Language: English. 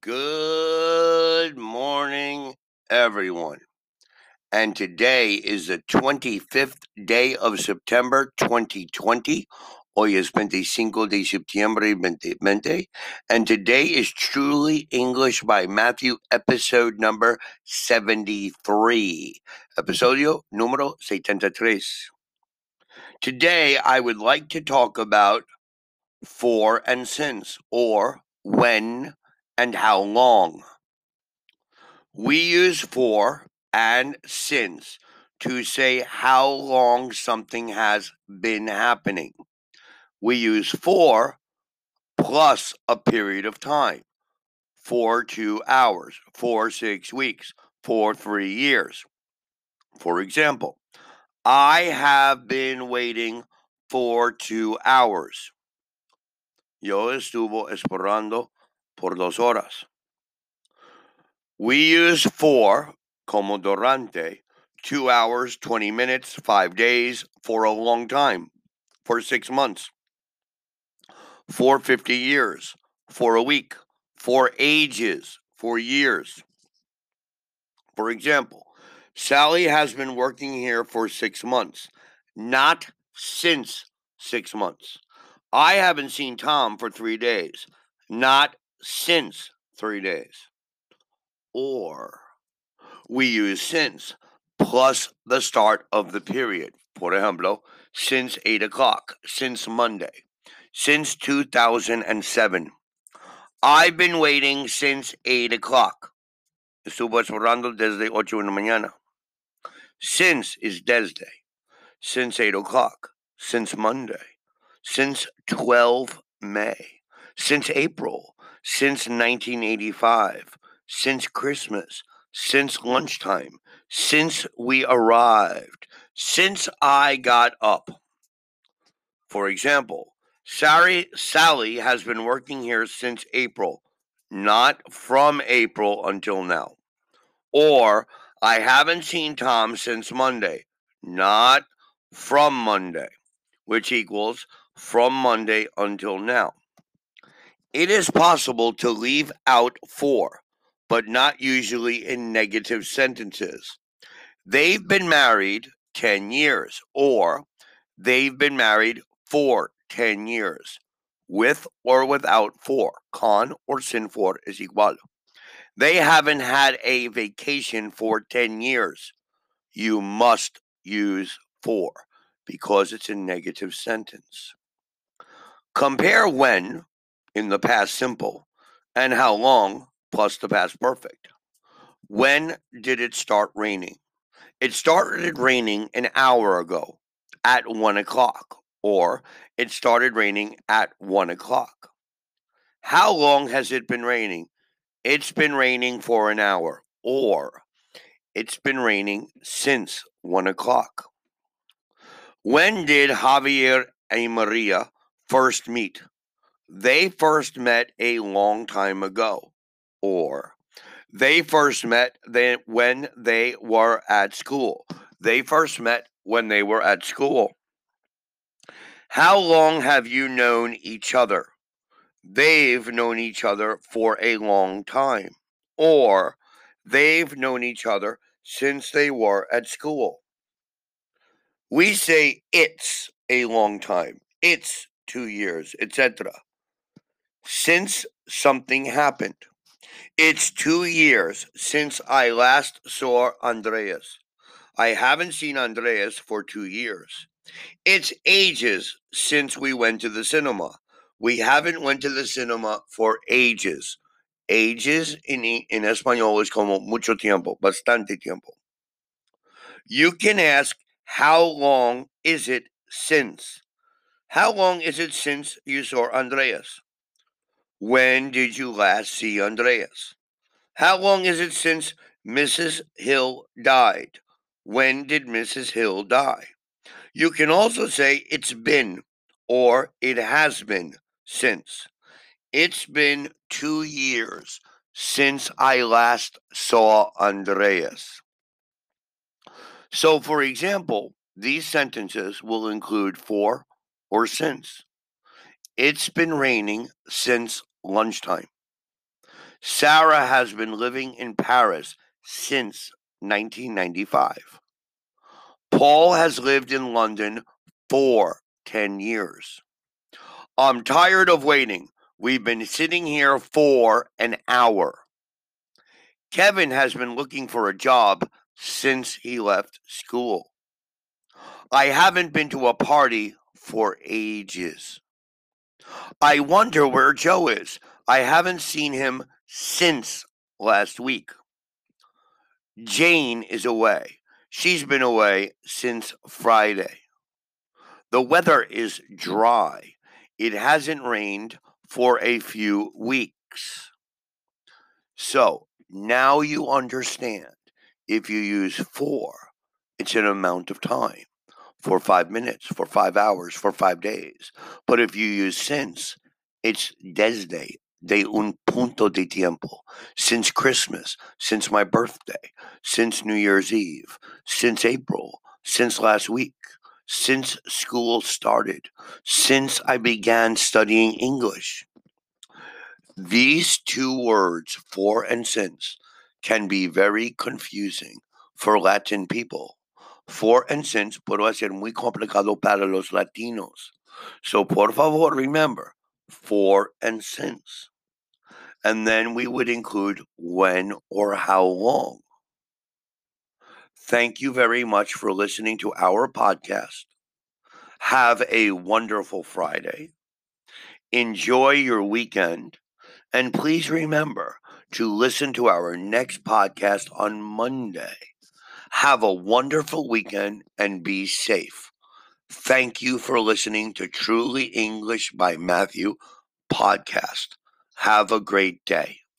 Good morning, everyone. And today is the 25th day of September 2020. Hoy es 25 de septiembre 2020. And today is Truly English by Matthew, episode number 73. Episodio número 73. Today, I would like to talk about for and since, or when and how long. We use for and since to say how long something has been happening. We use for plus a period of time, for two hours, for six weeks, for three years. For example, I have been waiting for two hours. Yo estuvo esperando por dos horas. We use for como durante, two hours, 20 minutes, five days, for a long time, for six months, for 50 years, for a week, for ages, for years. For example, Sally has been working here for six months, not since six months. I haven't seen Tom for three days, not since three days. Or we use since plus the start of the period. Por ejemplo, since 8 o'clock, since Monday, since 2007. I've been waiting since 8 o'clock. Estuvo esperando desde ocho de la mañana. Since is desde. Since 8 o'clock. Since Monday. Since 12 May. Since April. Since 1985. Since Christmas. Since lunchtime. Since we arrived. Since I got up. For example, Sally, Sally has been working here since April, not from April until now. Or I haven't seen Tom since Monday, not from Monday, which equals from Monday until now. It is possible to leave out for, but not usually in negative sentences. They've been married 10 years, or they've been married for 10 years, with or without for. Con or sin for is igual. They haven't had a vacation for 10 years. You must use for because it's a negative sentence. Compare when in the past simple and how long plus the past perfect. When did it start raining? It started raining an hour ago at one o'clock, or it started raining at one o'clock. How long has it been raining? It's been raining for an hour, or it's been raining since one o'clock. When did Javier and Maria first meet? They first met a long time ago, or they first met then when they were at school. They first met when they were at school. How long have you known each other? They've known each other for a long time. Or they've known each other since they were at school. We say it's a long time. It's two years, etc. Since something happened. It's two years since I last saw Andreas. I haven't seen Andreas for two years. It's ages since we went to the cinema. We haven't went to the cinema for ages. Ages in, in español es como mucho tiempo, bastante tiempo. You can ask, how long is it since? How long is it since you saw Andreas? When did you last see Andreas? How long is it since Mrs. Hill died? When did Mrs. Hill die? You can also say it's been or it has been since. It's been two years since I last saw Andreas. So, for example, these sentences will include for or since. It's been raining since lunchtime. Sarah has been living in Paris since 1995. Paul has lived in London for 10 years. I'm tired of waiting. We've been sitting here for an hour. Kevin has been looking for a job since he left school. I haven't been to a party for ages. I wonder where Joe is. I haven't seen him since last week. Jane is away. She's been away since Friday. The weather is dry. It hasn't rained for a few weeks. So now you understand if you use for, it's an amount of time for five minutes, for five hours, for five days. But if you use since, it's desde, de un punto de tiempo. Since Christmas, since my birthday, since New Year's Eve, since April, since last week, since school started, since I began studying English. These two words, for and since, can be very confusing for Latin people. For and since puede ser muy complicado para los latinos. So, por favor, remember for and since. And then we would include when or how long. Thank you very much for listening to our podcast. Have a wonderful Friday. Enjoy your weekend. And please remember to listen to our next podcast on Monday. Have a wonderful weekend and be safe. Thank you for listening to Truly English by Matthew podcast. Have a great day.